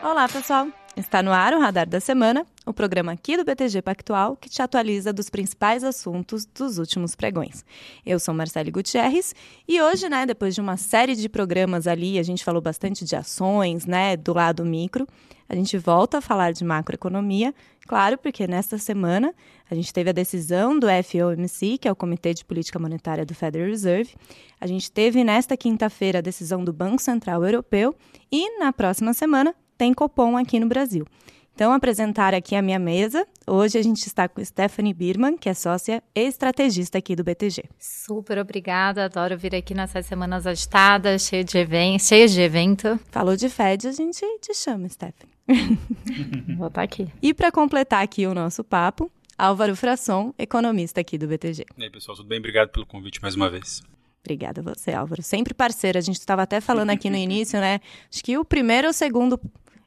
Olá, pessoal! Está no ar o Radar da Semana, o programa aqui do BTG Pactual que te atualiza dos principais assuntos dos últimos pregões. Eu sou Marcele Gutierrez e hoje, né, depois de uma série de programas ali, a gente falou bastante de ações, né, do lado micro, a gente volta a falar de macroeconomia, claro, porque nesta semana a gente teve a decisão do FOMC, que é o Comitê de Política Monetária do Federal Reserve. A gente teve nesta quinta-feira a decisão do Banco Central Europeu e na próxima semana tem Copom aqui no Brasil. Então, apresentar aqui a minha mesa. Hoje a gente está com Stephanie Birman, que é sócia e estrategista aqui do BTG. Super obrigada, adoro vir aqui nessas semanas agitadas, cheio de evento, cheio de evento. Falou de Fed, a gente te chama, Stephanie. Vou estar aqui. E para completar aqui o nosso papo, Álvaro Frasson, economista aqui do BTG. E aí, pessoal, tudo bem? Obrigado pelo convite mais uma vez. Obrigada a você, Álvaro. Sempre parceiro. A gente estava até falando aqui no início, né? Acho que o primeiro ou segundo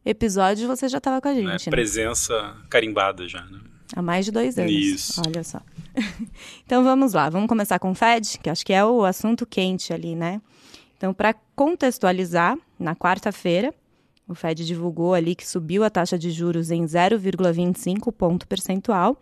episódio você já estava com a gente. É, presença carimbada já, né? Há mais de dois anos. Isso. Olha só. então vamos lá, vamos começar com o Fed, que acho que é o assunto quente ali, né? Então, para contextualizar, na quarta-feira, o Fed divulgou ali que subiu a taxa de juros em 0,25 ponto percentual,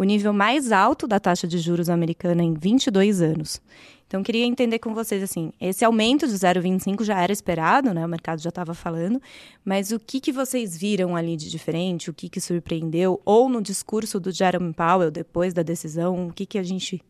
o nível mais alto da taxa de juros americana em 22 anos. Então, queria entender com vocês, assim, esse aumento de 0,25 já era esperado, né? O mercado já estava falando, mas o que, que vocês viram ali de diferente? O que, que surpreendeu? Ou no discurso do Jerome Powell, depois da decisão, o que, que a gente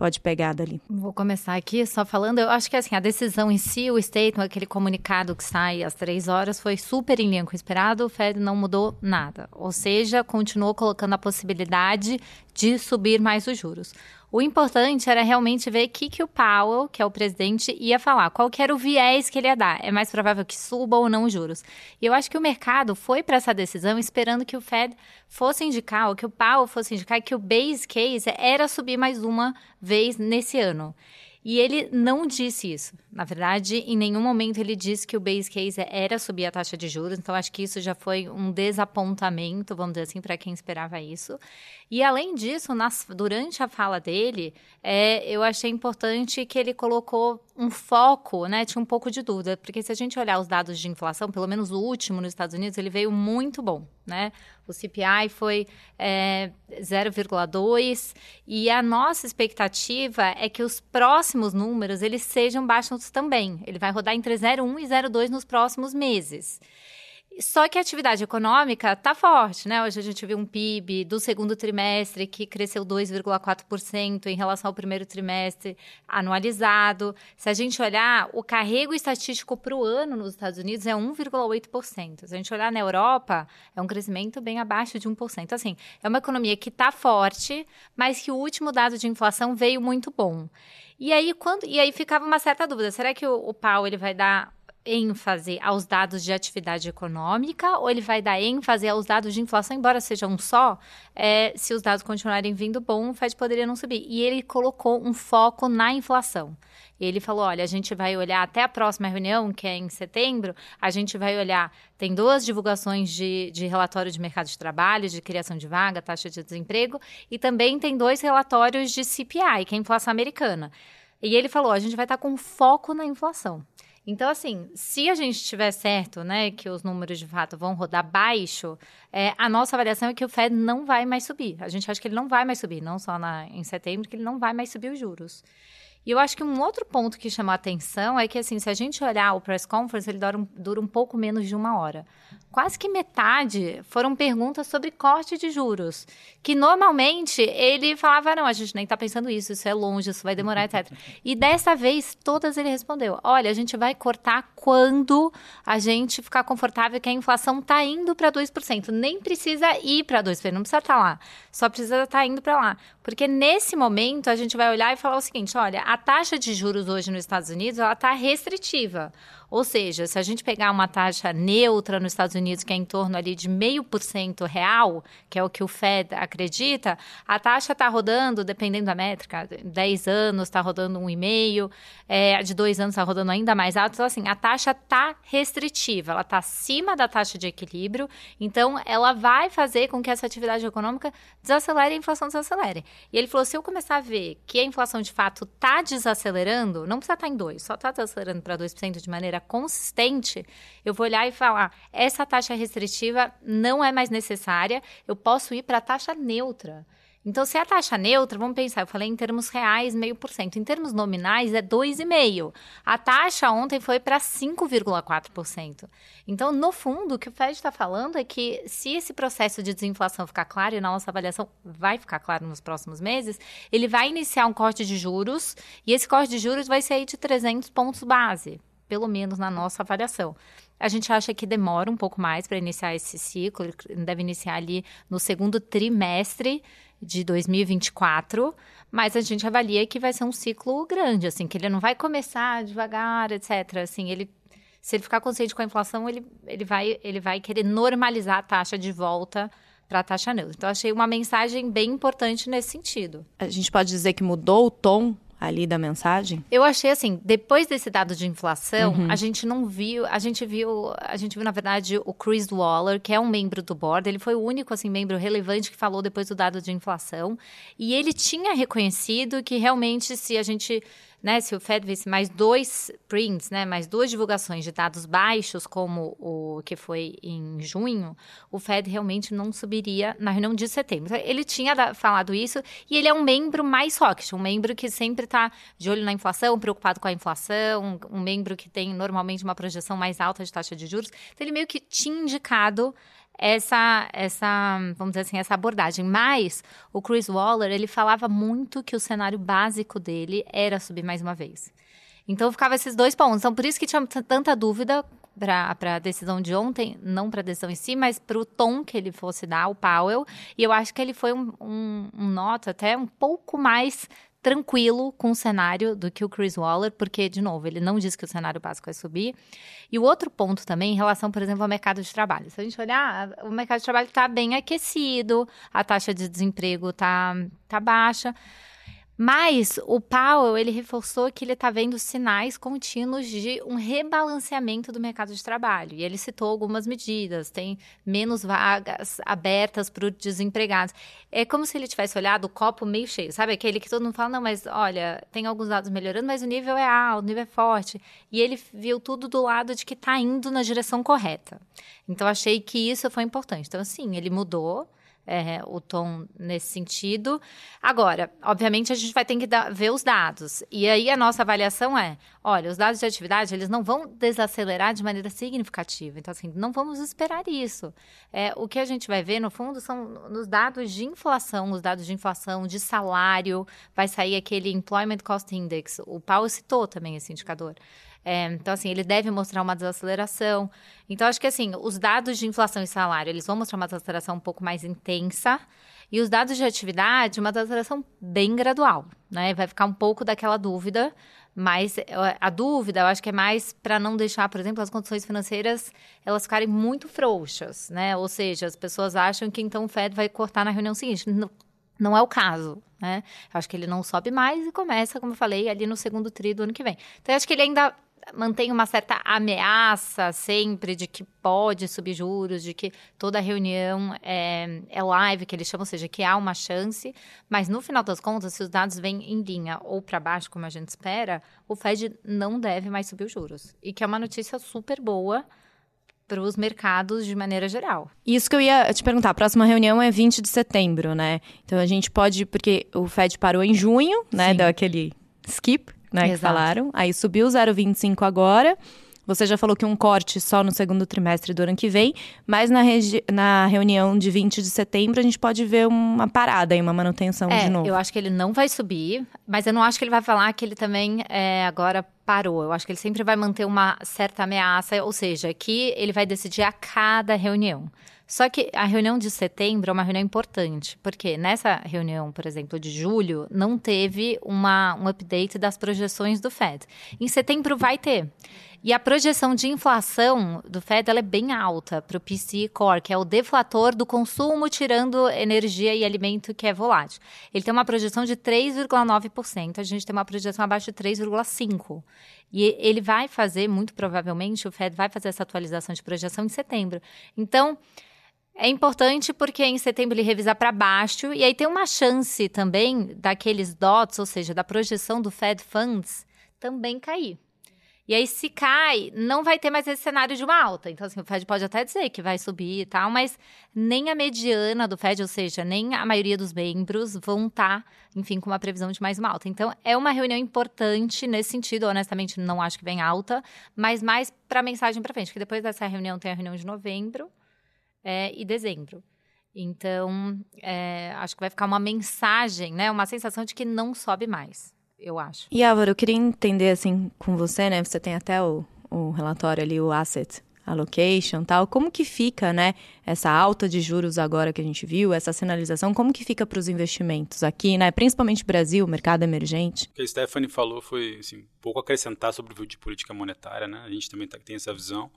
pode pegar dali? Vou começar aqui só falando, eu acho que assim, a decisão em si, o statement, aquele comunicado que sai às três horas, foi super em linha com o esperado, o Fed não mudou nada. Ou seja, continuou colocando a possibilidade de subir mais os juros. O importante era realmente ver o que, que o Powell, que é o presidente, ia falar, qual que era o viés que ele ia dar. É mais provável que suba ou não os juros. E eu acho que o mercado foi para essa decisão esperando que o Fed fosse indicar, ou que o Powell fosse indicar que o base case era subir mais uma vez nesse ano. E ele não disse isso. Na verdade, em nenhum momento ele disse que o base case era subir a taxa de juros. Então, acho que isso já foi um desapontamento, vamos dizer assim, para quem esperava isso. E, além disso, nas, durante a fala dele, é, eu achei importante que ele colocou um foco, né? Tinha um pouco de dúvida, porque se a gente olhar os dados de inflação, pelo menos o último nos Estados Unidos, ele veio muito bom, né? O CPI foi é, 0,2 e a nossa expectativa é que os próximos números eles sejam baixos também. Ele vai rodar entre 0,1 e 0,2 nos próximos meses. Só que a atividade econômica está forte, né? Hoje a gente viu um PIB do segundo trimestre que cresceu 2,4% em relação ao primeiro trimestre anualizado. Se a gente olhar, o carrego estatístico para o ano nos Estados Unidos é 1,8%. Se a gente olhar na Europa, é um crescimento bem abaixo de 1%. Assim, é uma economia que está forte, mas que o último dado de inflação veio muito bom. E aí, quando, e aí ficava uma certa dúvida: será que o, o ele vai dar ênfase aos dados de atividade econômica ou ele vai dar ênfase aos dados de inflação, embora seja um só, é, se os dados continuarem vindo bom, o Fed poderia não subir. E ele colocou um foco na inflação. Ele falou: olha, a gente vai olhar até a próxima reunião, que é em setembro, a gente vai olhar. Tem duas divulgações de, de relatório de mercado de trabalho, de criação de vaga, taxa de desemprego, e também tem dois relatórios de CPI, que é a inflação americana. E ele falou: a gente vai estar com foco na inflação. Então, assim, se a gente tiver certo, né, que os números de fato vão rodar baixo, é, a nossa avaliação é que o Fed não vai mais subir. A gente acha que ele não vai mais subir, não só na, em setembro, que ele não vai mais subir os juros. E eu acho que um outro ponto que chamou a atenção é que, assim, se a gente olhar o press conference, ele dura um, dura um pouco menos de uma hora quase que metade foram perguntas sobre corte de juros. Que normalmente ele falava: não, a gente nem está pensando isso, isso é longe, isso vai demorar, etc. E dessa vez, todas ele respondeu: olha, a gente vai cortar quando a gente ficar confortável que a inflação está indo para 2%. Nem precisa ir para 2%, não precisa estar tá lá, só precisa estar tá indo para lá. Porque nesse momento a gente vai olhar e falar o seguinte: olha, a taxa de juros hoje nos Estados Unidos ela está restritiva. Ou seja, se a gente pegar uma taxa neutra nos Estados Unidos, que é em torno ali de meio por cento real, que é o que o Fed acredita, a taxa está rodando, dependendo da métrica, 10 anos está rodando 1,5, é, de dois anos está rodando ainda mais alto. Então, assim, a taxa está restritiva, ela está acima da taxa de equilíbrio, então ela vai fazer com que essa atividade econômica desacelere e a inflação desacelere. E ele falou: se eu começar a ver que a inflação de fato está desacelerando, não precisa estar tá em 2, só está desacelerando para 2% de maneira consistente, eu vou olhar e falar: essa taxa restritiva não é mais necessária, eu posso ir para a taxa neutra. Então, se a taxa neutra, vamos pensar, eu falei em termos reais, meio por cento. Em termos nominais, é 2,5%. A taxa ontem foi para 5,4%. Então, no fundo, o que o Fed está falando é que se esse processo de desinflação ficar claro, e na nossa avaliação vai ficar claro nos próximos meses, ele vai iniciar um corte de juros, e esse corte de juros vai ser de 300 pontos base, pelo menos na nossa avaliação. A gente acha que demora um pouco mais para iniciar esse ciclo, deve iniciar ali no segundo trimestre de 2024, mas a gente avalia que vai ser um ciclo grande, assim, que ele não vai começar devagar, etc. Assim, ele se ele ficar consciente com a inflação, ele, ele, vai, ele vai querer normalizar a taxa de volta para a taxa neutra. Então, achei uma mensagem bem importante nesse sentido. A gente pode dizer que mudou o tom ali da mensagem? Eu achei assim, depois desse dado de inflação, uhum. a gente não viu, a gente viu, a gente viu na verdade o Chris Waller, que é um membro do board, ele foi o único assim membro relevante que falou depois do dado de inflação, e ele tinha reconhecido que realmente se a gente né, se o Fed visse mais dois prints, né, mais duas divulgações de dados baixos, como o que foi em junho, o Fed realmente não subiria na reunião de setembro. Ele tinha falado isso e ele é um membro mais rocket, um membro que sempre está de olho na inflação, preocupado com a inflação, um membro que tem normalmente uma projeção mais alta de taxa de juros. Então, ele meio que tinha indicado essa, essa, vamos dizer assim, essa abordagem. Mas o Chris Waller, ele falava muito que o cenário básico dele era subir mais uma vez. Então ficava esses dois pontos. Então por isso que tinha tanta dúvida para a decisão de ontem, não para a decisão em si, mas para o tom que ele fosse dar, o Powell. E eu acho que ele foi um, um, um nota até um pouco mais tranquilo com o cenário do que o Chris Waller, porque, de novo, ele não disse que o cenário básico vai subir. E o outro ponto também, em relação, por exemplo, ao mercado de trabalho. Se a gente olhar, o mercado de trabalho está bem aquecido, a taxa de desemprego está tá baixa. Mas o Powell, ele reforçou que ele está vendo sinais contínuos de um rebalanceamento do mercado de trabalho. E ele citou algumas medidas, tem menos vagas abertas para os desempregados. É como se ele tivesse olhado o copo meio cheio, sabe? Aquele que todo mundo fala, não, mas olha, tem alguns dados melhorando, mas o nível é alto, o nível é forte. E ele viu tudo do lado de que está indo na direção correta. Então, achei que isso foi importante. Então, assim, ele mudou é, o tom nesse sentido. Agora, obviamente, a gente vai ter que dar, ver os dados. E aí a nossa avaliação é: olha, os dados de atividade eles não vão desacelerar de maneira significativa. Então, assim, não vamos esperar isso. É, o que a gente vai ver, no fundo, são nos dados de inflação, nos dados de inflação, de salário, vai sair aquele Employment Cost Index. O Paulo citou também esse indicador. É, então, assim, ele deve mostrar uma desaceleração. Então, acho que, assim, os dados de inflação e salário, eles vão mostrar uma desaceleração um pouco mais intensa. E os dados de atividade, uma desaceleração bem gradual, né? Vai ficar um pouco daquela dúvida, mas a dúvida, eu acho que é mais para não deixar, por exemplo, as condições financeiras elas ficarem muito frouxas, né? Ou seja, as pessoas acham que então o Fed vai cortar na reunião seguinte. Não, não é o caso, né? Eu acho que ele não sobe mais e começa, como eu falei, ali no segundo tri do ano que vem. Então, eu acho que ele ainda mantém uma certa ameaça sempre de que pode subir juros, de que toda reunião é, é live, que eles chamam, ou seja, que há uma chance, mas no final das contas, se os dados vêm em linha ou para baixo, como a gente espera, o Fed não deve mais subir os juros. E que é uma notícia super boa para os mercados de maneira geral. Isso que eu ia te perguntar. A próxima reunião é 20 de setembro, né? Então a gente pode, porque o Fed parou em junho, né? Sim. Deu aquele skip né, Exato. que falaram. Aí subiu 0,25 agora. Você já falou que um corte só no segundo trimestre do ano que vem, mas na, na reunião de 20 de setembro a gente pode ver uma parada e uma manutenção é, de novo. Eu acho que ele não vai subir, mas eu não acho que ele vai falar que ele também é, agora parou. Eu acho que ele sempre vai manter uma certa ameaça, ou seja, que ele vai decidir a cada reunião. Só que a reunião de setembro é uma reunião importante, porque nessa reunião, por exemplo, de julho, não teve uma, um update das projeções do Fed. Em setembro vai ter. E a projeção de inflação do Fed é bem alta para o PCE Core, que é o deflator do consumo tirando energia e alimento que é volátil. Ele tem uma projeção de 3,9%, a gente tem uma projeção abaixo de 3,5%. E ele vai fazer, muito provavelmente, o Fed vai fazer essa atualização de projeção em setembro. Então, É importante porque em setembro ele revisar para baixo e aí tem uma chance também daqueles dots, ou seja, da projeção do Fed Funds também cair. E aí, se cai, não vai ter mais esse cenário de uma alta. Então, assim, o Fed pode até dizer que vai subir e tal, mas nem a mediana do Fed, ou seja, nem a maioria dos membros vão estar, tá, enfim, com uma previsão de mais uma alta. Então, é uma reunião importante nesse sentido. Honestamente, não acho que vem alta, mas mais para mensagem para frente, que depois dessa reunião tem a reunião de novembro é, e dezembro. Então, é, acho que vai ficar uma mensagem, né? Uma sensação de que não sobe mais eu acho. E Álvaro, eu queria entender assim com você, né? Você tem até o, o relatório ali, o asset allocation tal. Como que fica, né, essa alta de juros agora que a gente viu, essa sinalização, como que fica para os investimentos aqui, né, principalmente Brasil, mercado emergente? O que a Stephanie falou foi, assim, pouco acrescentar sobre o de política monetária, né, a gente também tá, tem essa visão.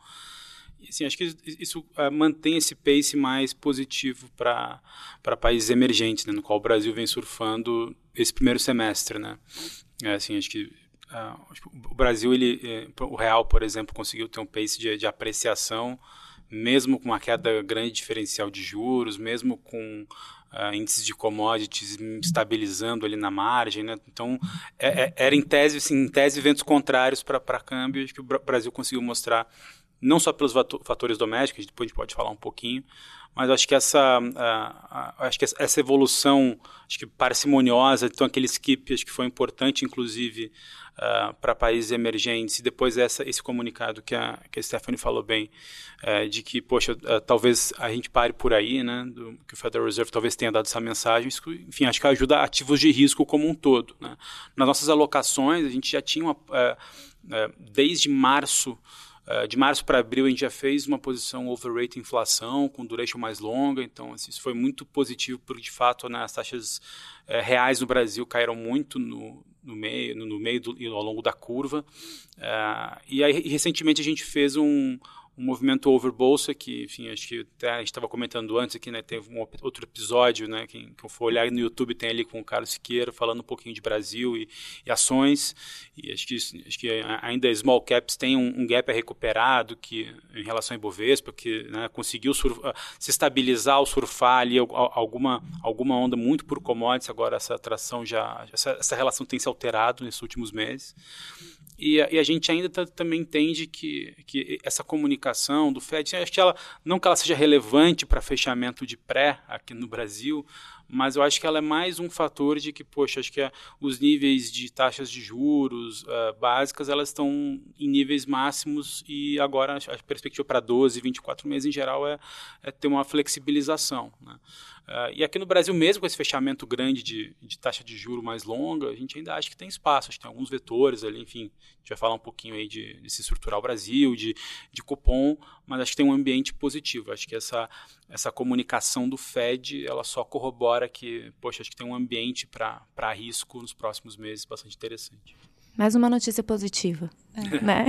E, assim, acho que isso uh, mantém esse pace mais positivo para países emergentes, né, no qual o Brasil vem surfando esse primeiro semestre, né. É, assim, acho que uh, o Brasil, ele, eh, o real, por exemplo, conseguiu ter um pace de, de apreciação, mesmo com uma queda grande diferencial de juros, mesmo com uh, índices de commodities estabilizando ali na margem, né? Então, é, é, era em tese, assim, em tese, ventos contrários para câmbio, acho que o Brasil conseguiu mostrar não só pelos fatores domésticos, depois a gente pode falar um pouquinho, mas acho que essa, uh, acho que essa evolução, acho que parcimoniosa, então aquele skip, acho que foi importante, inclusive, uh, para países emergentes, e depois essa, esse comunicado que a, que a Stephanie falou bem, uh, de que, poxa, uh, talvez a gente pare por aí, né, do, que o Federal Reserve talvez tenha dado essa mensagem, isso, enfim, acho que ajuda ativos de risco como um todo. Né. Nas nossas alocações, a gente já tinha, uma, desde março, Uh, de março para abril a gente já fez uma posição overrate inflação com duration mais longa, então assim, isso foi muito positivo porque de fato né, as taxas uh, reais no Brasil caíram muito no, no meio, no, no meio do, ao longo da curva. Uh, e aí recentemente a gente fez um, um movimento over bolsa que, enfim, acho que até a gente estava comentando antes aqui, né, teve um outro episódio, né, que, que eu for olhar no YouTube tem ali com o Carlos Siqueira falando um pouquinho de Brasil e, e ações, e acho que, acho que ainda small caps tem um, um gap recuperado que em relação a Ibovespa, que né, conseguiu surfa, se estabilizar ou surfar ali alguma, alguma onda muito por commodities, agora essa atração já, essa, essa relação tem se alterado nesses últimos meses. E, e a gente ainda também entende que, que essa comunicação do Fed, acho que ela, não que ela seja relevante para fechamento de pré aqui no Brasil, mas eu acho que ela é mais um fator de que, poxa, acho que a, os níveis de taxas de juros uh, básicas, elas estão em níveis máximos e agora a perspectiva para 12, 24 meses em geral é, é ter uma flexibilização, né? Uh, e aqui no Brasil mesmo, com esse fechamento grande de, de taxa de juro mais longa, a gente ainda acha que tem espaço, acho que tem alguns vetores ali, enfim, a gente vai falar um pouquinho aí de, de se estruturar o Brasil, de, de cupom, mas acho que tem um ambiente positivo, acho que essa, essa comunicação do Fed, ela só corrobora que, poxa, acho que tem um ambiente para risco nos próximos meses bastante interessante. Mais uma notícia positiva, é. né?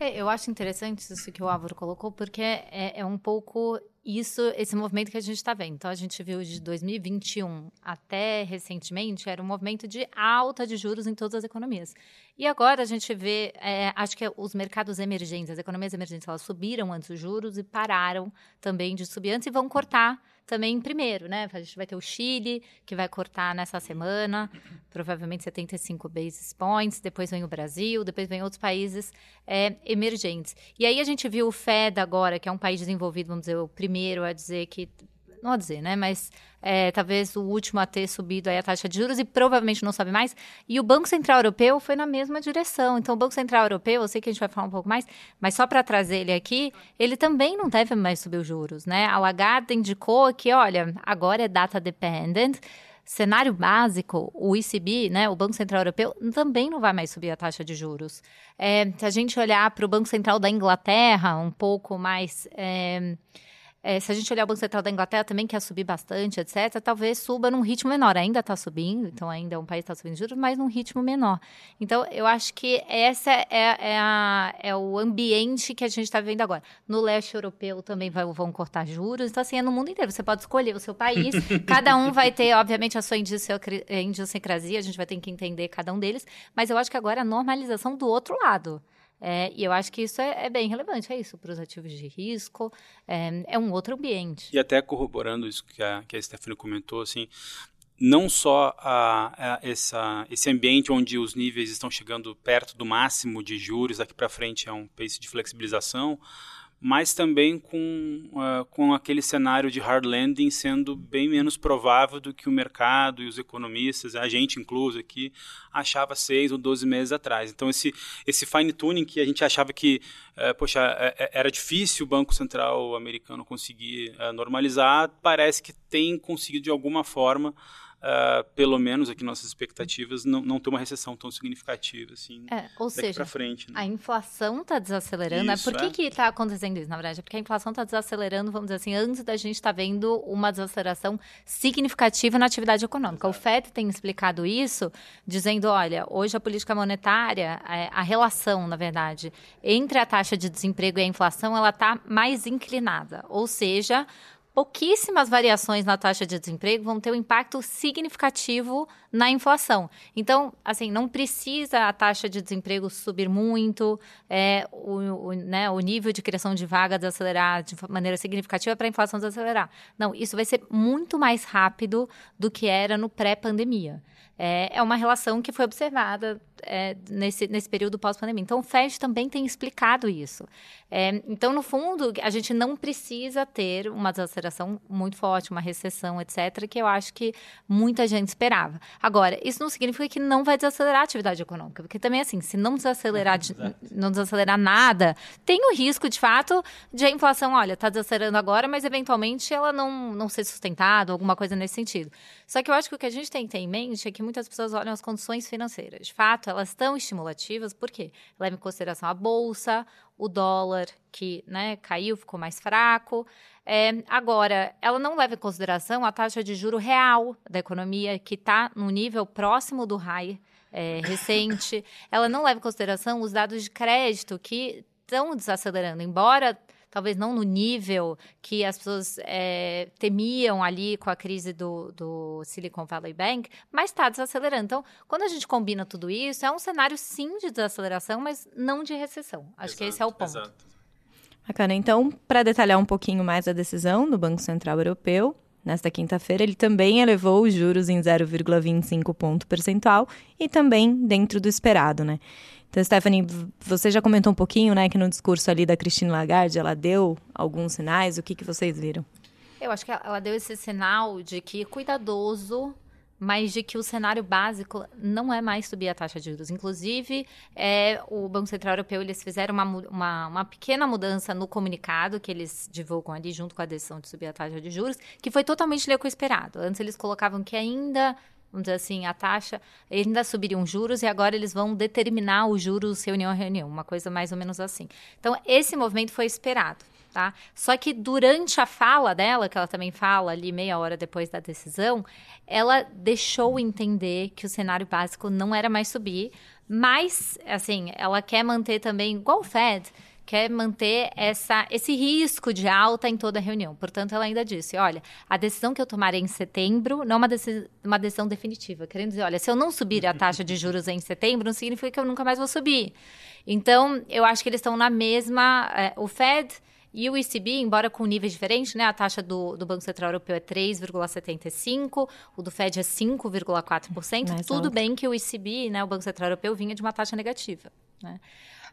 É, eu acho interessante isso que o Álvaro colocou, porque é, é um pouco isso, esse movimento que a gente está vendo. Então, a gente viu de 2021 até recentemente, era um movimento de alta de juros em todas as economias. E agora a gente vê, é, acho que os mercados emergentes, as economias emergentes, elas subiram antes os juros e pararam também de subir antes e vão cortar também primeiro, né? A gente vai ter o Chile, que vai cortar nessa semana, provavelmente 75 basis points, depois vem o Brasil, depois vem outros países é, emergentes. E aí a gente viu o FED agora, que é um país desenvolvido, vamos dizer, o primeiro a dizer que não a dizer, né? Mas é, talvez o último a ter subido aí a taxa de juros e provavelmente não sobe mais. E o Banco Central Europeu foi na mesma direção. Então, o Banco Central Europeu, eu sei que a gente vai falar um pouco mais, mas só para trazer ele aqui, ele também não deve mais subir os juros, né? A Lagarde indicou que, olha, agora é data dependent cenário básico, o ECB, né, o Banco Central Europeu, também não vai mais subir a taxa de juros. É, se a gente olhar para o Banco Central da Inglaterra, um pouco mais. É, é, se a gente olhar o Banco Central da Inglaterra também quer subir bastante, etc., talvez suba num ritmo menor. Ainda está subindo, então ainda é um país que está subindo juros, mas num ritmo menor. Então, eu acho que esse é, é, a, é o ambiente que a gente está vivendo agora. No leste europeu também vai, vão cortar juros, então, assim, é no mundo inteiro. Você pode escolher o seu país, cada um vai ter, obviamente, a sua idiosincrasia, a gente vai ter que entender cada um deles, mas eu acho que agora é a normalização do outro lado. É, e eu acho que isso é, é bem relevante, é isso, para os ativos de risco, é, é, um outro ambiente. E até corroborando isso que a, que a Stephanie comentou, assim, não só a, a, essa, esse ambiente onde os níveis estão chegando perto do máximo de juros, daqui para frente é um pace de flexibilização, mas também com, uh, com aquele cenário de hard landing sendo bem menos provável do que o mercado e os economistas, a gente incluso aqui, achava seis ou doze meses atrás. Então, esse, esse fine-tuning que a gente achava que, uh, poxa, uh, era difícil o Banco Central americano conseguir normalizar, parece que tem conseguido de alguma forma uh, pelo menos aqui nossas expectativas, não, não ter uma recessão tão significativa assim. É, ou seja, frente, né? a inflação está desacelerando. Isso, Por que é. que está acontecendo isso, na verdade? Porque a inflação está desacelerando, vamos dizer assim, antes da gente estar tá vendo uma desaceleração significativa na atividade econômica. Exato. O FED tem explicado isso, dizendo, olha, hoje a política monetária, é, a relação, na verdade, entre a taxa de desemprego e a inflação, ela está mais inclinada. Ou seja, pouquíssimas variações na taxa de desemprego vão ter um impacto significativo na inflação. Então, assim, não precisa a taxa de desemprego subir muito, é, o, o, né, o nível de criação de vaga desacelerar de maneira significativa para a inflação desacelerar. Não, isso vai ser muito mais rápido do que era no pré-pandemia. É, é uma relação que foi observada é, nesse, nesse período pós-pandemia. Então, o FED também tem explicado isso. É, então, no fundo, a gente não precisa ter uma desaceleração muito forte, uma recessão, etc., que eu acho que muita gente esperava. Agora, isso não significa que não vai desacelerar a atividade econômica, porque também, assim, se não desacelerar, de, não desacelerar nada, tem o risco, de fato, de a inflação, olha, está desacelerando agora, mas eventualmente ela não, não ser sustentada, alguma coisa nesse sentido. Só que eu acho que o que a gente tem que ter em mente é que muitas pessoas olham as condições financeiras. De fato, elas estão estimulativas, porque leva em consideração a bolsa, o dólar, que né, caiu, ficou mais fraco. É, agora, ela não leva em consideração a taxa de juro real da economia, que está no nível próximo do high é, recente. ela não leva em consideração os dados de crédito, que estão desacelerando, embora talvez não no nível que as pessoas é, temiam ali com a crise do, do Silicon Valley Bank, mas está desacelerando. Então, quando a gente combina tudo isso, é um cenário sim de desaceleração, mas não de recessão. Acho exato, que esse é o ponto. Exato. Bacana. Então, para detalhar um pouquinho mais a decisão do Banco Central Europeu, Nesta quinta-feira, ele também elevou os juros em 0,25 ponto percentual e também dentro do esperado, né? Então, Stephanie, você já comentou um pouquinho, né, que no discurso ali da Christine Lagarde, ela deu alguns sinais. O que, que vocês viram? Eu acho que ela deu esse sinal de que cuidadoso, mas de que o cenário básico não é mais subir a taxa de juros. Inclusive, é, o Banco Central Europeu eles fizeram uma, uma, uma, pequena mudança no comunicado que eles divulgam ali junto com a decisão de subir a taxa de juros, que foi totalmente o esperado. Antes eles colocavam que ainda vamos dizer assim, a taxa, ainda subiriam juros e agora eles vão determinar os juros reunião a reunião, uma coisa mais ou menos assim. Então, esse movimento foi esperado. Tá? Só que durante a fala dela, que ela também fala ali meia hora depois da decisão, ela deixou entender que o cenário básico não era mais subir, mas, assim, ela quer manter também, igual o Fed, quer manter essa, esse risco de alta em toda a reunião. Portanto, ela ainda disse: olha, a decisão que eu tomarei em setembro não é uma, decisão, uma decisão definitiva. Querendo dizer, olha, se eu não subir a taxa de juros em setembro, não significa que eu nunca mais vou subir. Então, eu acho que eles estão na mesma. É, o Fed. E o ECB, embora com níveis diferentes, né, a taxa do, do Banco Central Europeu é 3,75%, o do Fed é 5,4%. Tudo alto. bem que o ECB, né, o Banco Central Europeu, vinha de uma taxa negativa. Né?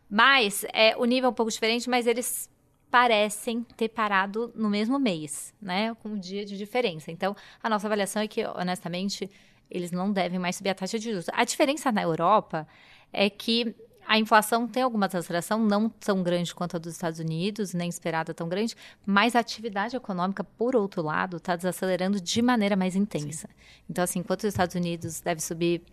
Mas é, o nível é um pouco diferente, mas eles parecem ter parado no mesmo mês, né? Com um dia de diferença. Então, a nossa avaliação é que, honestamente, eles não devem mais subir a taxa de juros. A diferença na Europa é que a inflação tem alguma desaceleração, não tão grande quanto a dos Estados Unidos, nem esperada tão grande, mas a atividade econômica, por outro lado, está desacelerando de maneira mais intensa. Sim. Então, assim, enquanto os Estados Unidos deve subir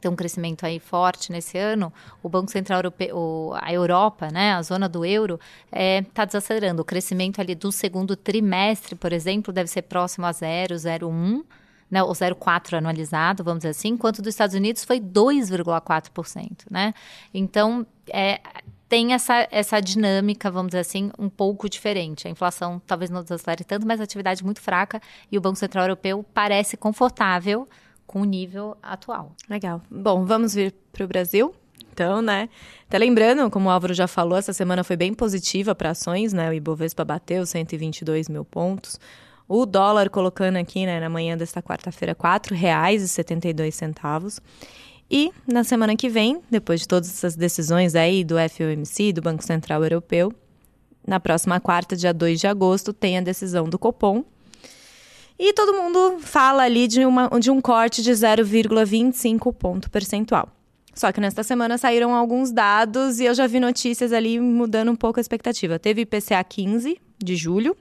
tem um crescimento aí forte nesse ano, o Banco Central Europeu, a Europa, né, a zona do euro, está é, tá desacelerando. O crescimento ali do segundo trimestre, por exemplo, deve ser próximo a 0, 0,1, né, ou 0,4 anualizado, vamos dizer assim, enquanto dos Estados Unidos foi 2,4%, né? Então, é, tem essa, essa dinâmica, vamos dizer assim, um pouco diferente. A inflação talvez não desacelere tanto, mas a atividade muito fraca e o Banco Central Europeu parece confortável com o nível atual. Legal. Bom, vamos vir para o Brasil. Então, né? Até lembrando, como o Álvaro já falou, essa semana foi bem positiva para ações, né? O Ibovespa bateu 122 mil pontos. O dólar colocando aqui, né, na manhã desta quarta-feira, R$ 4,72. E na semana que vem, depois de todas essas decisões aí do FOMC, do Banco Central Europeu, na próxima quarta, dia 2 de agosto, tem a decisão do Copom. E todo mundo fala ali de, uma, de um corte de 0,25 ponto percentual. Só que nesta semana saíram alguns dados e eu já vi notícias ali mudando um pouco a expectativa. Teve IPCA 15 de julho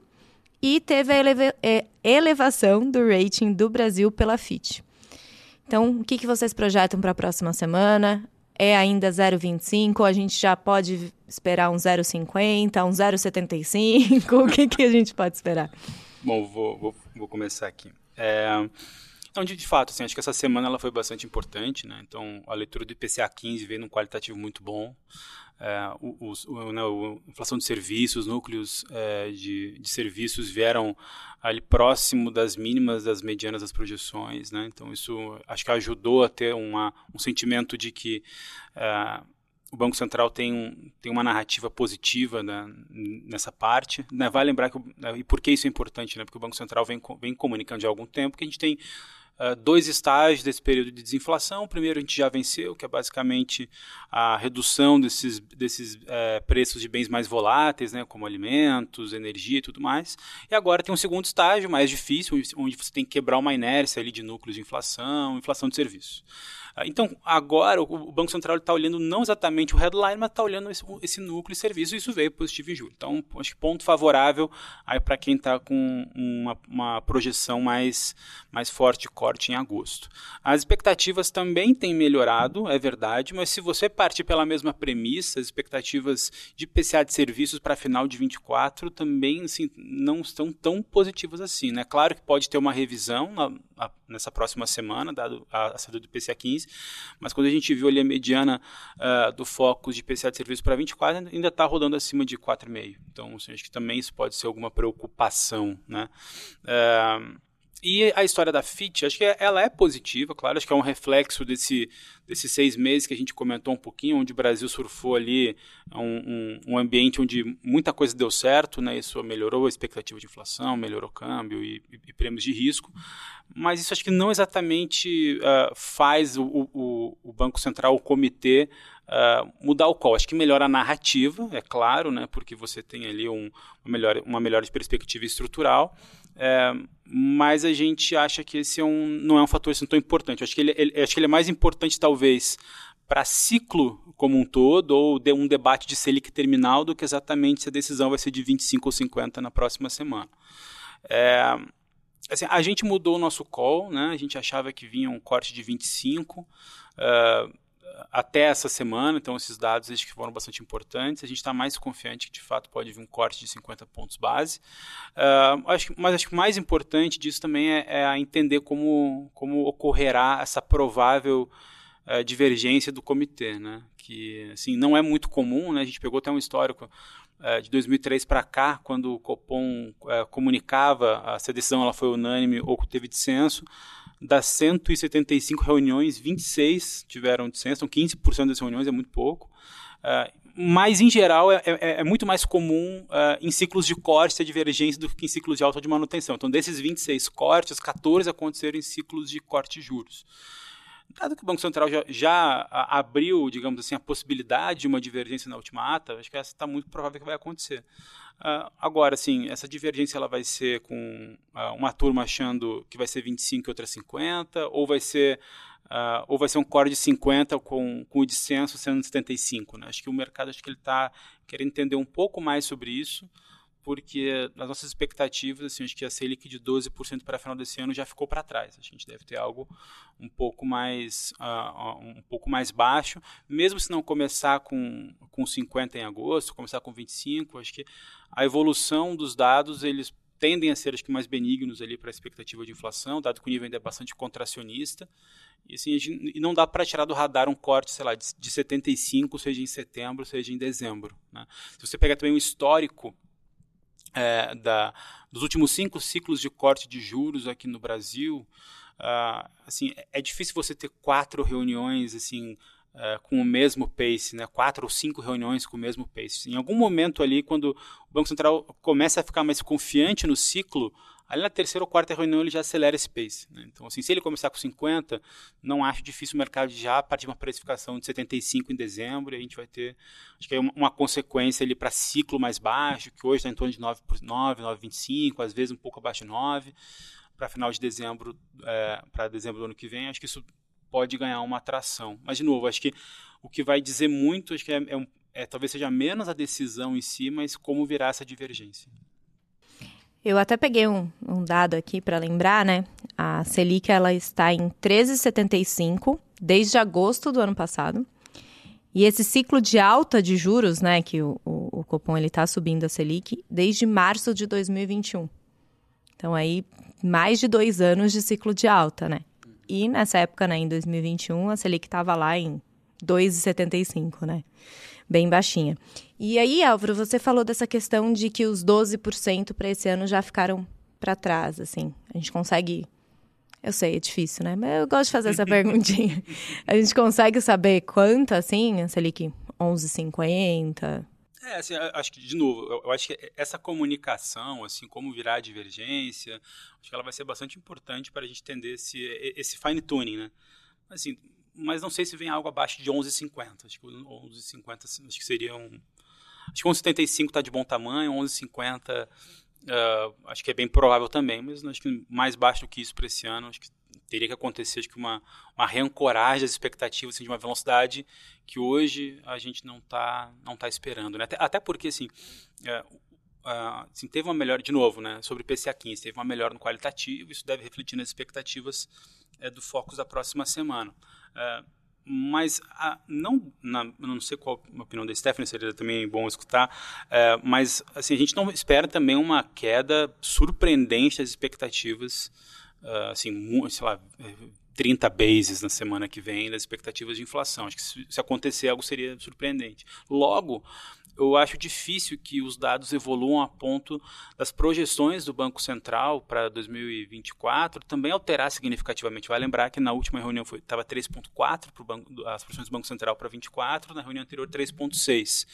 e teve a é, elevação do rating do Brasil pela FIT. Então, o que, que vocês projetam para a próxima semana? É ainda 0,25? A gente já pode esperar um 0,50, um 0,75? o que, que a gente pode esperar? Bom, vou, vou, vou começar aqui. É, então, de, de, fato, assim, acho que essa semana ela foi bastante importante. Né? Então, a leitura do IPCA 15 veio num qualitativo muito bom. É, o, o, né, a inflação de serviços, núcleos é, de, de, serviços vieram ali próximo das mínimas, das medianas das projeções, né? Então isso acho que ajudou a ter uma, um sentimento de que é, o Banco Central tem, um, tem uma narrativa positiva né, nessa parte. Né? Vai lembrar que né, e por que isso é importante, né? Porque o Banco Central vem, vem comunicando de algum tempo que a gente tem uh, dois estágios desse período de desinflação. O primeiro a gente já venceu, que é basicamente a redução desses, desses uh, preços de bens mais voláteis, né, como alimentos, energia e tudo mais. E agora tem um segundo estágio, mais difícil, onde você tem que quebrar uma inércia ali de núcleos de inflação, inflação de serviços. Ah, então, agora o Banco Central está olhando não exatamente o headline, mas está olhando esse, esse, núcleo de serviço e isso veio positivo em julho. Então, acho que ponto favorável aí para quem está com uma, uma, projeção mais, mais forte de corte em agosto. As expectativas também têm melhorado, é verdade, mas se você partir pela mesma premissa, as expectativas de PCA de serviços para final de 24 também assim, não estão tão positivas assim. Né? Claro que pode ter uma revisão na, na, nessa próxima semana, dado a, a saída do PCA 15, mas quando a gente viu ali a mediana uh, do foco de PCA de serviço para 24, ainda está rodando acima de 4,5. Então, assim, acho que também isso pode ser alguma preocupação, né? Uh, e a história da FIT, acho que ela é positiva, claro, acho que é um reflexo desse, desses seis meses que a gente comentou um pouquinho, onde o Brasil surfou ali um, um, um ambiente onde muita coisa deu certo, né? Isso melhorou a expectativa de inflação, melhorou o câmbio e, e, e prêmios de risco, mas isso acho que não exatamente uh, faz o, o, o, Banco Central, o comitê, uh, mudar o call. Acho que melhora a narrativa, é claro, né? Porque você tem ali um, uma, melhor, uma melhor perspectiva estrutural, é, mas a gente acha que esse é um, não é um fator assim, tão importante. Acho que ele, ele, acho que ele é mais importante, talvez, para ciclo como um todo, ou de um debate de Selic terminal, do que exatamente se a decisão vai ser de 25 ou 50 na próxima semana. É, assim, a gente mudou o nosso call, né? a gente achava que vinha um corte de 25. Uh, até essa semana, então esses dados acho que foram bastante importantes. A gente está mais confiante que de fato pode vir um corte de 50 pontos base. Uh, acho, mas acho que o mais importante disso também é, é entender como, como ocorrerá essa provável uh, divergência do comitê, né? que assim, não é muito comum, né? a gente pegou até um histórico uh, de 2003 para cá, quando o Copom comunicava a decisão ela foi unânime ou teve dissenso, das 175 reuniões, 26 tiveram dissenso, então 15% das reuniões é muito pouco. Uh, mas, em geral, é, é, é muito mais comum uh, em ciclos de corte a divergência do que em ciclos de alta de manutenção. Então, desses 26 cortes, 14 aconteceram em ciclos de corte de juros. Dado que o Banco Central já, já abriu, digamos assim, a possibilidade de uma divergência na última ata, acho que essa está muito provável que vai acontecer. Uh, agora, assim, essa divergência ela vai ser com uh, uma turma achando que vai ser 25 e outra 50, ou vai ser, uh, ou vai ser um core de 50 com, com o dissenso sendo 75. Né? Acho que o mercado acho que ele está querendo entender um pouco mais sobre isso porque nas nossas expectativas, assim, acho que a Selic de 12% para final desse ano já ficou para trás. A gente deve ter algo um pouco mais uh, um pouco mais baixo, mesmo se não começar com, com 50 em agosto, começar com 25, acho que a evolução dos dados eles tendem a ser acho que mais benignos ali para a expectativa de inflação, dado que o nível ainda é bastante contracionista. E, assim, gente, não dá para tirar do radar um corte, sei lá, de, de 75, seja em setembro, seja em dezembro. Né? Se você pegar também o histórico é, da, dos últimos cinco ciclos de corte de juros aqui no Brasil, uh, assim, é difícil você ter quatro reuniões assim uh, com o mesmo pace, né? quatro ou cinco reuniões com o mesmo pace. Em algum momento ali, quando o Banco Central começa a ficar mais confiante no ciclo, ali na terceira ou quarta reunião ele já acelera esse pace. Né? Então, assim, se ele começar com 50, não acho difícil o mercado já partir de uma precificação de 75 em dezembro e a gente vai ter, acho que é uma, consequência ali para ciclo mais baixo, que hoje está em torno de 9 por 9, 9,25, às vezes um pouco abaixo de 9, para final de dezembro, é, para dezembro do ano que vem, acho que isso pode ganhar uma atração. Mas, de novo, acho que o que vai dizer muito, acho que é, é, é talvez seja menos a decisão em si, mas como virar essa divergência. Eu até peguei um, um dado aqui para lembrar, né? A Selic ela está em 13,75 desde agosto do ano passado. E esse ciclo de alta de juros, né, que o, o, o Copom ele está subindo a Selic desde março de 2021. Então aí mais de dois anos de ciclo de alta, né? E nessa época, né, em 2021, a Selic estava lá em 2,75, né? Bem baixinha. E aí, Álvaro, você falou dessa questão de que os 12% para esse ano já ficaram para trás, assim. A gente consegue eu sei, é difícil, né? Mas eu gosto de fazer essa perguntinha. A gente consegue saber quanto, assim, a Selic 11,50? É, assim, acho que, de novo, eu, acho que essa comunicação, assim, como virar a divergência, acho que ela vai ser bastante importante para a gente entender esse, esse fine tuning, né? Assim, mas não sei se vem algo abaixo de 11,50. Acho que 11,50 assim, acho que seria um... Acho que 11,75 está de bom tamanho, 11,50 uh, ah, acho que é bem provável também, mas acho que mais baixo do que isso para esse ano, acho que teria que acontecer acho que uma, uma reancoragem das expectativas assim, de uma velocidade que hoje a gente não está não tá esperando. Né? Até, até porque, assim, uh, assim, teve uma melhora, de novo, né, sobre PCA 15, teve uma melhora no qualitativo, isso deve refletir nas expectativas é, do Focus da próxima semana. Uh, mas a, não, na, não sei qual a opinião da Stephanie, seria também bom escutar, uh, mas assim, a gente não espera também uma queda surpreendente das expectativas uh, assim, sei lá, 30 bases na semana que vem das expectativas de inflação. Acho que se, se acontecer algo seria surpreendente. Logo, eu acho difícil que os dados evoluam a ponto das projeções do Banco Central para 2024 também alterar significativamente. Vai lembrar que na última reunião estava 3,4 as projeções do Banco Central para 24, na reunião anterior 3,6.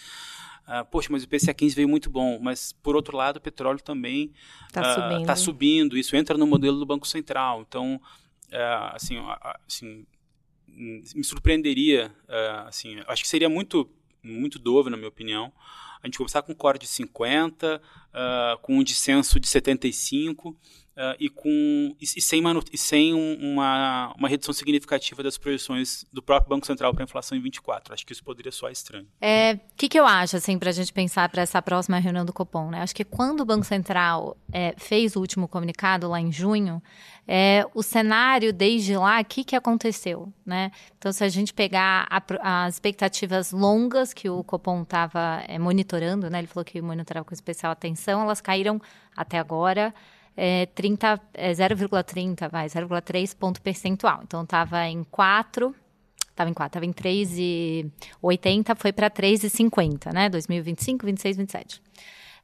Ah, poxa, mas o IPCA 15 veio muito bom, mas por outro lado o petróleo também está uh, subindo. Tá subindo. Isso entra no modelo do Banco Central. Então, uh, assim, assim, me surpreenderia, assim, acho que seria muito, muito dove, na minha opinião, a gente começar com um core de 50, com um dissenso de 75, Uh, e, com, e, e sem, e sem um, uma, uma redução significativa das projeções do próprio Banco Central para a inflação em 24. Acho que isso poderia soar estranho. O é, que, que eu acho, assim, para a gente pensar para essa próxima reunião do Copom? Né? Acho que quando o Banco Central é, fez o último comunicado, lá em junho, é, o cenário desde lá, o que, que aconteceu? Né? Então, se a gente pegar a, as expectativas longas que o Copom estava é, monitorando, né? ele falou que monitorava com especial atenção, elas caíram até agora é, 30, é, 0,30, vai, 0,3 ponto percentual. Então, estava em 4, estava em 4, estava em 3,80, foi para 3,50, né? 2025, 26, 27.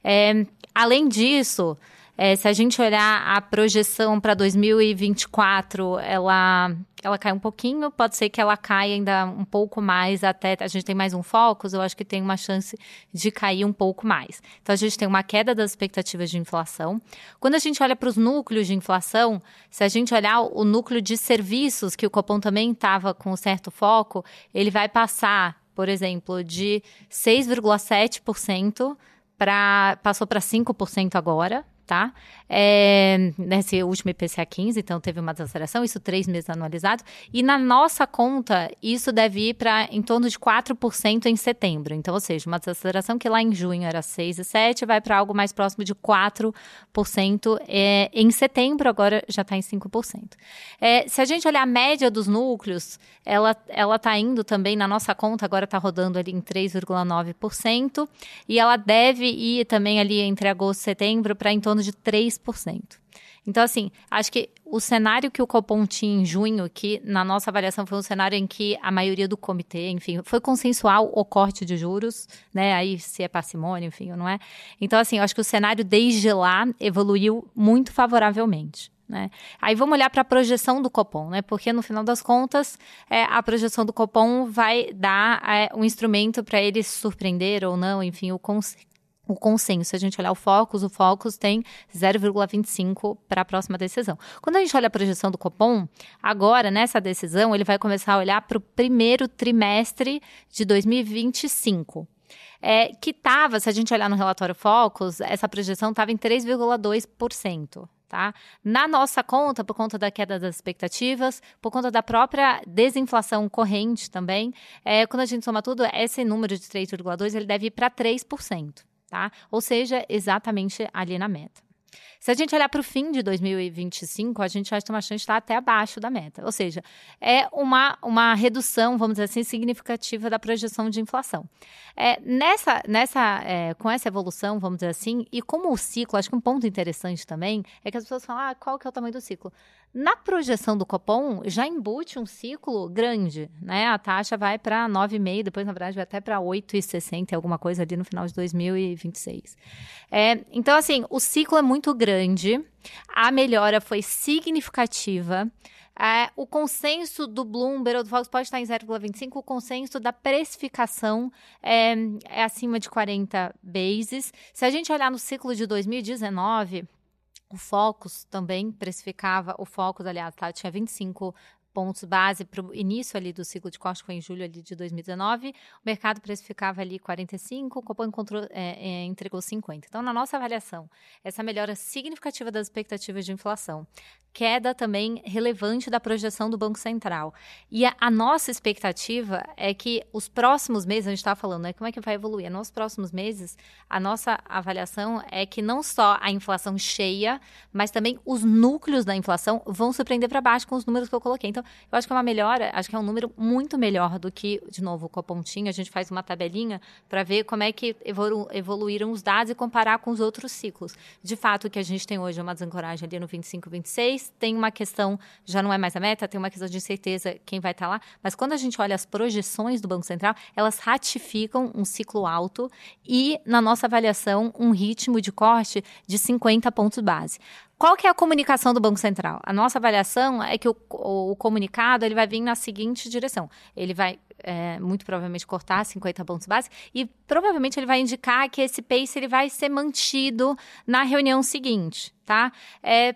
É, além disso, é, se a gente olhar a projeção para 2024, ela, ela cai um pouquinho, pode ser que ela caia ainda um pouco mais até. A gente tem mais um Focus, eu acho que tem uma chance de cair um pouco mais. Então a gente tem uma queda das expectativas de inflação. Quando a gente olha para os núcleos de inflação, se a gente olhar o núcleo de serviços, que o Copom também estava com certo foco, ele vai passar, por exemplo, de 6,7% para passou para 5% agora, tá? É, nesse último IPCA 15, então teve uma desaceleração, isso três meses anualizado. E na nossa conta, isso deve ir para em torno de 4% em setembro. Então, ou seja, uma desaceleração que lá em junho era 6,7%, vai para algo mais próximo de 4% é, em setembro, agora já está em 5%. É, se a gente olhar a média dos núcleos, ela está indo também na nossa conta, agora está rodando ali em 3,9%, e ela deve ir também ali entre agosto e setembro para em torno torno de 3%. Então, assim, acho que o cenário que o Copom tinha em junho, que na nossa avaliação foi um cenário em que a maioria do comitê, enfim, foi consensual o corte de juros, né? Aí se é parcimônia, enfim, não é? Então, assim, acho que o cenário desde lá evoluiu muito favoravelmente. Né? Aí vamos olhar para a projeção do Copom, né? porque no final das contas, é, a projeção do Copom vai dar é, um instrumento para ele surpreender ou não, enfim, o, o consenso. Se a gente olhar o Focus, o Focus tem 0,25 para a próxima decisão. Quando a gente olha a projeção do Copom, agora nessa decisão, ele vai começar a olhar para o primeiro trimestre de 2025 é, que estava, se a gente olhar no relatório Focus, essa projeção estava em 3,2%. Tá? Na nossa conta, por conta da queda das expectativas, por conta da própria desinflação corrente também, é, quando a gente soma tudo, esse número de 3,2 ele deve ir para 3%, tá? Ou seja, exatamente ali na meta. Se a gente olhar para o fim de 2025, a gente acha que uma chance estar até abaixo da meta. Ou seja, é uma, uma redução, vamos dizer assim, significativa da projeção de inflação. É, nessa, nessa, é, com essa evolução, vamos dizer assim, e como o ciclo, acho que um ponto interessante também é que as pessoas falam, ah, qual que é o tamanho do ciclo? Na projeção do Copom, já embute um ciclo grande, né? A taxa vai para 9,5, depois, na verdade, vai até para 8,60, alguma coisa ali no final de 2026. É, então, assim, o ciclo é muito grande, a melhora foi significativa. É, o consenso do Bloomberg ou do Fox pode estar em 0,25, o consenso da precificação é, é acima de 40 bases. Se a gente olhar no ciclo de 2019, o Focus também precificava, o Focus, aliás, tá, tinha 25 pontos base para o início ali do ciclo de corte, foi em julho ali de 2019, o mercado precificava ali 45, o Copom encontrou, é, é, entregou 50. Então, na nossa avaliação, essa melhora significativa das expectativas de inflação, queda também relevante da projeção do Banco Central. E a, a nossa expectativa é que os próximos meses, a gente estava falando, né, como é que vai evoluir? Nos próximos meses, a nossa avaliação é que não só a inflação cheia, mas também os núcleos da inflação vão surpreender para baixo com os números que eu coloquei. Então, eu acho que é uma melhora, acho que é um número muito melhor do que, de novo, com a pontinha, a gente faz uma tabelinha para ver como é que evolu evoluíram os dados e comparar com os outros ciclos. De fato, o que a gente tem hoje é uma desancoragem ali no 25, 26, tem uma questão, já não é mais a meta, tem uma questão de incerteza quem vai estar tá lá, mas quando a gente olha as projeções do Banco Central, elas ratificam um ciclo alto e, na nossa avaliação, um ritmo de corte de 50 pontos base. Qual que é a comunicação do Banco Central? A nossa avaliação é que o, o, comunicado ele vai vir na seguinte direção. Ele vai é, muito provavelmente cortar 50 pontos base e provavelmente ele vai indicar que esse pace ele vai ser mantido na reunião seguinte, tá? É,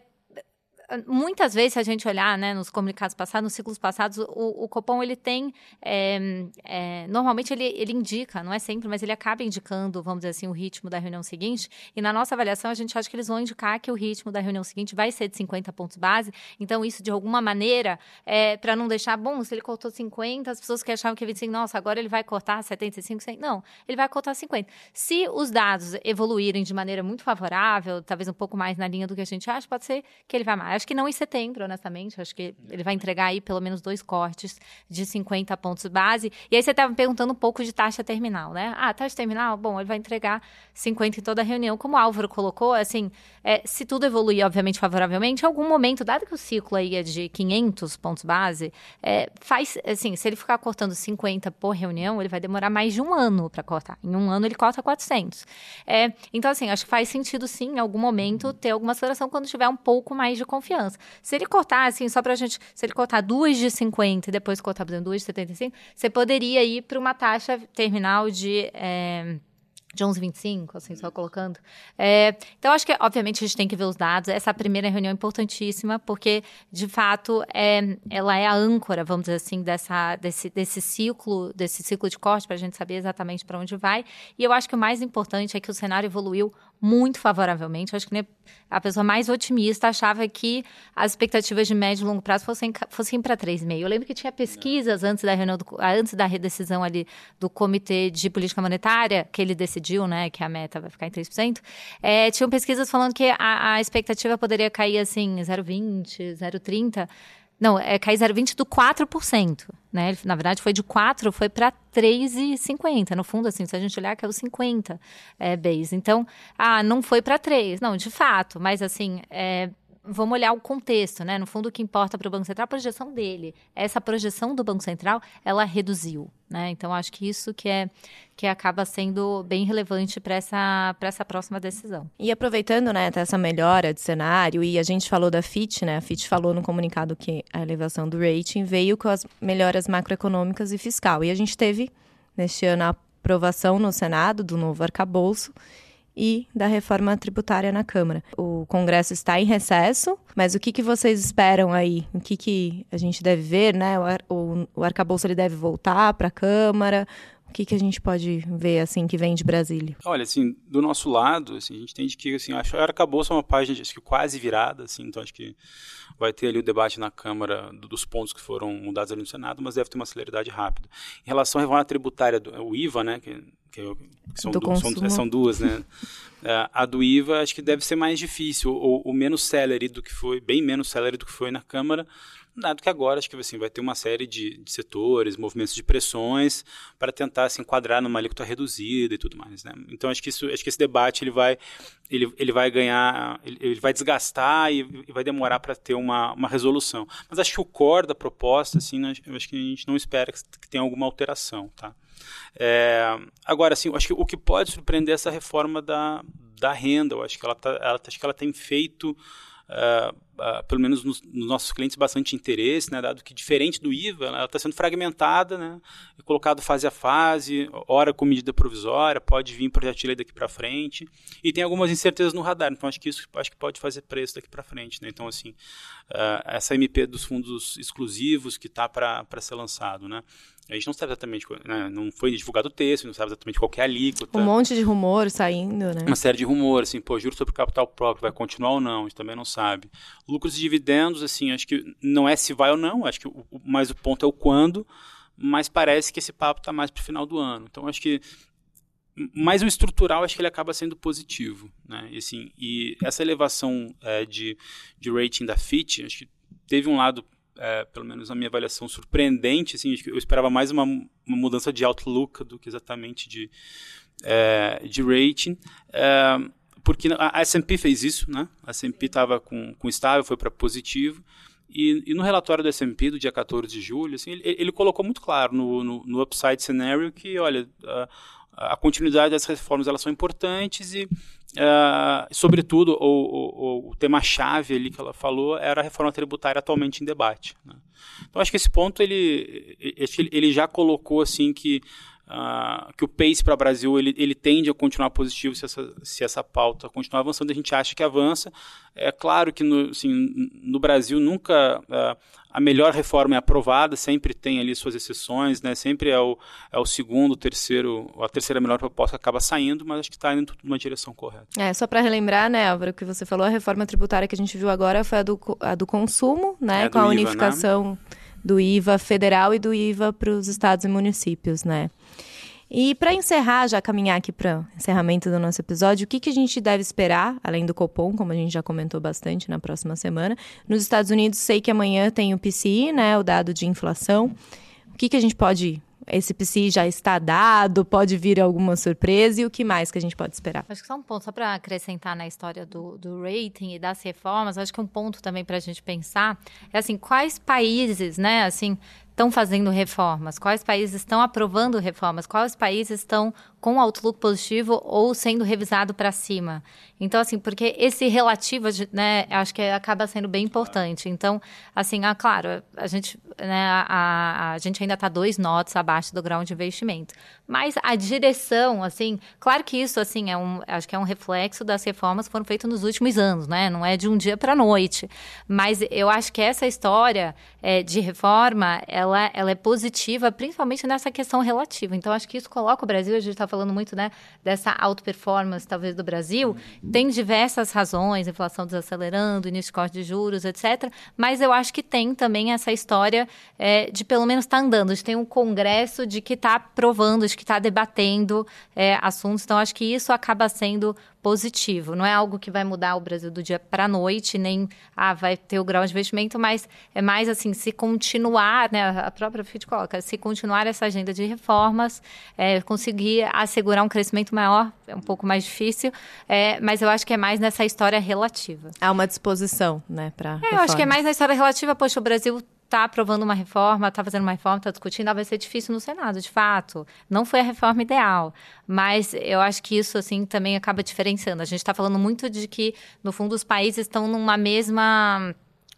muitas vezes, se a gente olhar né, nos comunicados passados, nos ciclos passados, o, o Copom ele tem. É, é, normalmente ele, ele indica, não é sempre, mas ele acaba indicando, vamos dizer assim, o ritmo da reunião seguinte. E na nossa avaliação, a gente acha que eles vão indicar que o ritmo da reunião seguinte vai ser de 50 pontos base. Então, isso de alguma maneira, é, para não deixar, bom, se ele cortou 50, as pessoas que achavam que ia 25, nossa, agora ele vai cortar 75, 100. Não, ele vai cortar 50. Se os dados evoluírem de maneira muito favorável, talvez um pouco mais na linha do que a gente acha, pode ser que ele vai mais. Acho que não em setembro, honestamente. Acho que ele vai entregar aí pelo menos dois cortes de 50 pontos base. E aí você estava perguntando um pouco de taxa terminal, né? Ah, taxa terminal, bom, ele vai entregar 50 em toda a reunião. Como o Álvaro colocou, assim, é, se tudo evoluir, obviamente, favoravelmente, em algum momento, dado que o ciclo aí é de 500 pontos base, é, faz, assim, se ele ficar cortando 50 por reunião, ele vai demorar mais de um ano para cortar. Em um ano, ele corta 400. É, então, assim, acho que faz sentido, sim, em algum momento, ter alguma aceleração quando tiver um pouco mais de confiança. Se ele cortar, assim, só pra gente, se ele cortar duas de 50 e depois cortar, por exemplo, duas de 75, você poderia ir para uma taxa terminal de. É, de 11,25, assim, só colocando. É, então, acho que, obviamente, a gente tem que ver os dados. Essa primeira reunião é importantíssima, porque, de fato, é, ela é a âncora, vamos dizer assim, dessa, desse, desse ciclo, desse ciclo de corte, para a gente saber exatamente para onde vai. E eu acho que o mais importante é que o cenário evoluiu muito favoravelmente. Eu acho que a pessoa mais otimista achava que as expectativas de médio e longo prazo fossem, fossem para 3,5. Eu lembro que tinha pesquisas antes da reunião, do, antes da redecisão ali do Comitê de Política Monetária, que ele decidiu, né, que a meta vai ficar em 3%. É, tinham pesquisas falando que a, a expectativa poderia cair assim, 0,20, 0,30%. Não, é cair 0,20 do 4%, né? Na verdade, foi de 4, foi para 3,50. No fundo, assim, se a gente olhar, caiu 50 é, base. Então, ah, não foi para 3. Não, de fato, mas assim, é, vamos olhar o contexto, né? No fundo, o que importa para o Banco Central é a projeção dele. Essa projeção do Banco Central, ela reduziu, né? Então, acho que isso que é que acaba sendo bem relevante para essa, essa próxima decisão. E aproveitando, né, essa melhora de cenário, e a gente falou da FIT, né? A FIT falou no comunicado que a elevação do rating veio com as melhoras macroeconômicas e fiscal. E a gente teve, neste ano, a aprovação no Senado do novo arcabouço e da reforma tributária na Câmara. O Congresso está em recesso, mas o que, que vocês esperam aí? O que, que a gente deve ver, né? O, o, o arcabouço ele deve voltar para a Câmara? O que, que a gente pode ver, assim, que vem de Brasília? Olha, assim, do nosso lado, assim, a gente tem que, assim, acho que o arcabouço é uma página, acho que quase virada, assim, então acho que vai ter ali o debate na Câmara dos pontos que foram mudados ali no Senado, mas deve ter uma celeridade rápida. Em relação à reforma tributária, o IVA, né, que que, eu, que são, du são, são, duas, né? Uh, a do IVA acho que deve ser mais difícil, ou, ou menos celery do que foi, bem menos celery do que foi na Câmara, dado que agora acho que assim, vai ter uma série de, de setores, movimentos de pressões para tentar se enquadrar numa alíquota reduzida e tudo mais, né? Então acho que isso, acho que esse debate ele vai, ele, ele vai ganhar, ele, ele vai desgastar e, e vai demorar para ter uma, uma resolução. Mas acho que o core da proposta, assim, né, acho que a gente não espera que, que tenha alguma alteração, tá? É, agora, assim, acho que o que pode surpreender é essa reforma da, da renda. Eu acho que ela, tá, ela, acho que ela tem feito uh, uh, pelo menos nos, nos, nossos clientes, bastante interesse, né, dado que, diferente do IVA, ela está sendo fragmentada, né, e colocado fase a fase, hora com medida provisória, pode vir projeto de lei daqui para frente, e tem algumas incertezas no radar, então acho que isso acho que pode fazer preço daqui para frente. Né, então, assim, uh, essa MP dos fundos exclusivos que está para ser lançado, né, a gente não sabe exatamente, né, não foi divulgado o texto, não sabe exatamente qual é a alíquota. Um monte de rumor saindo, né? Uma série de rumores, assim, pô, juro sobre capital próprio, vai continuar ou não, a gente também não sabe. Lucros e dividendos, assim, acho que não é se vai ou não, acho que o, mais o ponto é o quando, mas parece que esse papo está mais para o final do ano. Então, acho que mais o estrutural acho que ele acaba sendo positivo, né? E, assim, e essa elevação é, de, de rating da Fitch, acho que teve um lado é, pelo menos na minha avaliação, surpreendente. Assim, eu esperava mais uma, uma mudança de outlook do que exatamente de, é, de rating. Porque a S&P fez isso, né? A S&P estava com, com estável, foi para positivo. E, e, no relatório do S&P do dia 14 de julho, assim, ele, ele colocou muito claro no, no, no upside scenario que, olha, a, a, continuidade das reformas elas são importantes e, uh, sobretudo, o, o, o tema-chave ali que ela falou era a reforma tributária atualmente em debate. Né? Então, acho que esse ponto ele, ele já colocou assim que Uh, que o pace para o Brasil ele, ele tende a continuar positivo se essa, se essa pauta continuar avançando, a gente acha que avança. É claro que no, assim, no Brasil nunca uh, a melhor reforma é aprovada, sempre tem ali suas exceções, né? sempre é o, é o segundo, terceiro, a terceira melhor proposta que acaba saindo, mas acho que está indo numa direção correta. É, só para relembrar, né, Álvaro, o que você falou, a reforma tributária que a gente viu agora foi a do, a do consumo, né, é, com a IVA, né? unificação né? Do IVA federal e do IVA para os estados e municípios, né? E para encerrar, já caminhar aqui para o encerramento do nosso episódio, o que, que a gente deve esperar, além do Copom, como a gente já comentou bastante na próxima semana? Nos Estados Unidos, sei que amanhã tem o PCI, né, o dado de inflação. O que, que a gente pode esse PCI já está dado? Pode vir alguma surpresa? E o que mais que a gente pode esperar? Acho que só um ponto, só para acrescentar na história do, do rating e das reformas, acho que um ponto também para a gente pensar é assim, quais países, né, assim, estão fazendo reformas, quais países estão aprovando reformas, quais países estão com outlook positivo ou sendo revisado para cima. Então, assim, porque esse relativo, né, acho que acaba sendo bem importante. Então, assim, ah, claro, a gente, né, a, a gente ainda está dois notas abaixo do grau de investimento. Mas a direção, assim, claro que isso, assim, é um, acho que é um reflexo das reformas que foram feitas nos últimos anos, né? Não é de um dia para a noite. Mas eu acho que essa história é, de reforma, ela, ela é positiva, principalmente nessa questão relativa. Então, acho que isso coloca o Brasil, a gente está falando muito, né, dessa auto-performance, talvez, do Brasil. Tem diversas razões, inflação desacelerando, início de corte de juros, etc. Mas eu acho que tem também essa história é, de, pelo menos, estar tá andando, de ter um congresso de que está provando, que está debatendo é, assuntos. Então, acho que isso acaba sendo positivo. Não é algo que vai mudar o Brasil do dia para a noite, nem ah, vai ter o grau de investimento, mas é mais assim, se continuar, né, a própria FIT coloca, se continuar essa agenda de reformas, é, conseguir assegurar um crescimento maior, é um pouco mais difícil, é, mas eu acho que é mais nessa história relativa. Há uma disposição, né, para é, Eu acho que é mais na história relativa, poxa, o Brasil está aprovando uma reforma, está fazendo uma reforma, está discutindo, ah, vai ser difícil no Senado, de fato. Não foi a reforma ideal, mas eu acho que isso assim também acaba diferenciando. A gente está falando muito de que, no fundo, os países estão numa mesma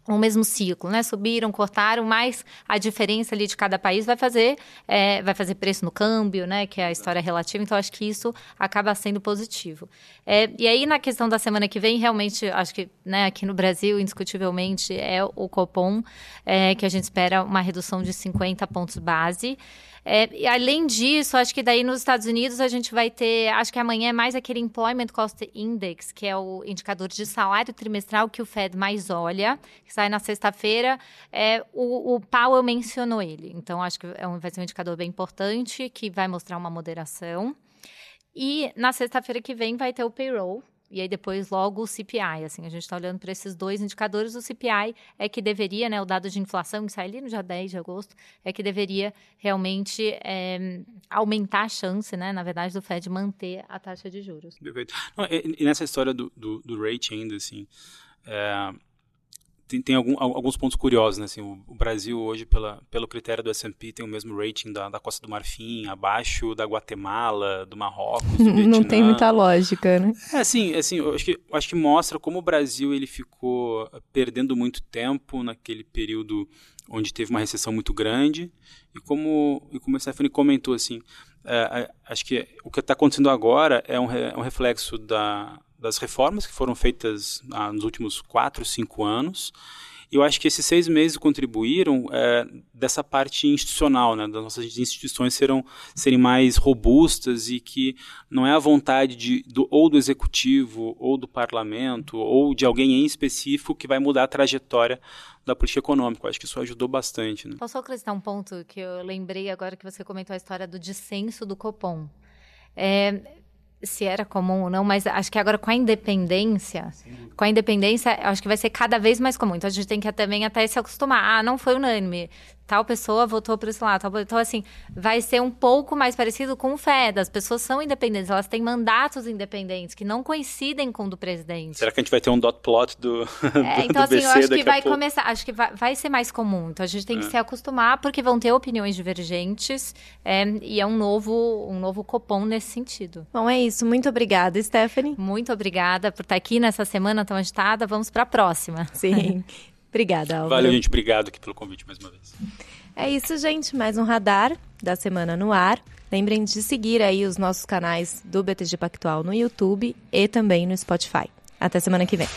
o mesmo ciclo, né? Subiram, cortaram, mas a diferença ali de cada país vai fazer, é, vai fazer preço no câmbio, né? Que é a história relativa. Então acho que isso acaba sendo positivo. É, e aí na questão da semana que vem, realmente acho que, né? Aqui no Brasil, indiscutivelmente é o Copom é, que a gente espera uma redução de 50 pontos base. É, e além disso, acho que daí nos Estados Unidos a gente vai ter, acho que amanhã é mais aquele Employment Cost Index, que é o indicador de salário trimestral que o Fed mais olha, que sai na sexta-feira. É, o, o Powell mencionou ele, então acho que é um, vai ser um indicador bem importante, que vai mostrar uma moderação. E na sexta-feira que vem vai ter o payroll, e aí depois logo o CPI, assim, a gente está olhando para esses dois indicadores, o CPI é que deveria, né, o dado de inflação que sai ali no dia 10 de agosto, é que deveria realmente é, aumentar a chance, né, na verdade, do Fed manter a taxa de juros. Perfeito. Não, e, e, nessa história do, do, do rate ainda, assim, é, tem, tem algum, alguns pontos curiosos, né? Assim, o, o, Brasil hoje, pela, pelo critério do S&P, tem o mesmo rating da, da Costa do Marfim, abaixo da Guatemala, do Marrocos, do Não tem muita lógica, né? É, assim, assim eu acho que, eu acho que mostra como o Brasil ele ficou perdendo muito tempo naquele período onde teve uma recessão muito grande e como, e como a Stephanie comentou, assim, é, acho que o que está acontecendo agora é um, é um reflexo da, das reformas que foram feitas ah, nos últimos quatro, cinco anos. E eu acho que esses seis meses contribuíram é, dessa parte institucional, né, das nossas instituições serão, serem mais robustas e que não é a vontade de, do, ou do executivo, ou do parlamento, ou de alguém em específico que vai mudar a trajetória da política econômica. Eu acho que isso ajudou bastante. Né? Posso acrescentar um ponto que eu lembrei agora que você comentou a história do dissenso do Copom. É, se era comum ou não, mas acho que agora com a independência, com a independência, acho que vai ser cada vez mais comum. Então a gente tem que também até se acostumar. Ah, não foi unânime tal pessoa votou para esse lado. Tal... Então, assim, vai ser um pouco mais parecido com o FED. As pessoas são independentes, elas têm mandatos independentes que não coincidem com o do presidente. Será que a gente vai ter um dot plot do, é, Então, do assim, eu acho que vai começar, acho que vai, vai, ser mais comum. Então, a gente tem é. que se acostumar, porque vão ter opiniões divergentes é, e é um novo, um novo copom nesse sentido. Bom, é isso. Muito obrigada, Stephanie. Muito obrigada por estar aqui nessa semana tão agitada. Vamos para a próxima. Sim. Obrigada, Álvaro. Valeu, gente. Obrigado aqui pelo convite mais uma vez. É isso, gente. Mais um radar da semana no ar. Lembrem de seguir aí os nossos canais do BTG Pactual no YouTube e também no Spotify. Até semana que vem.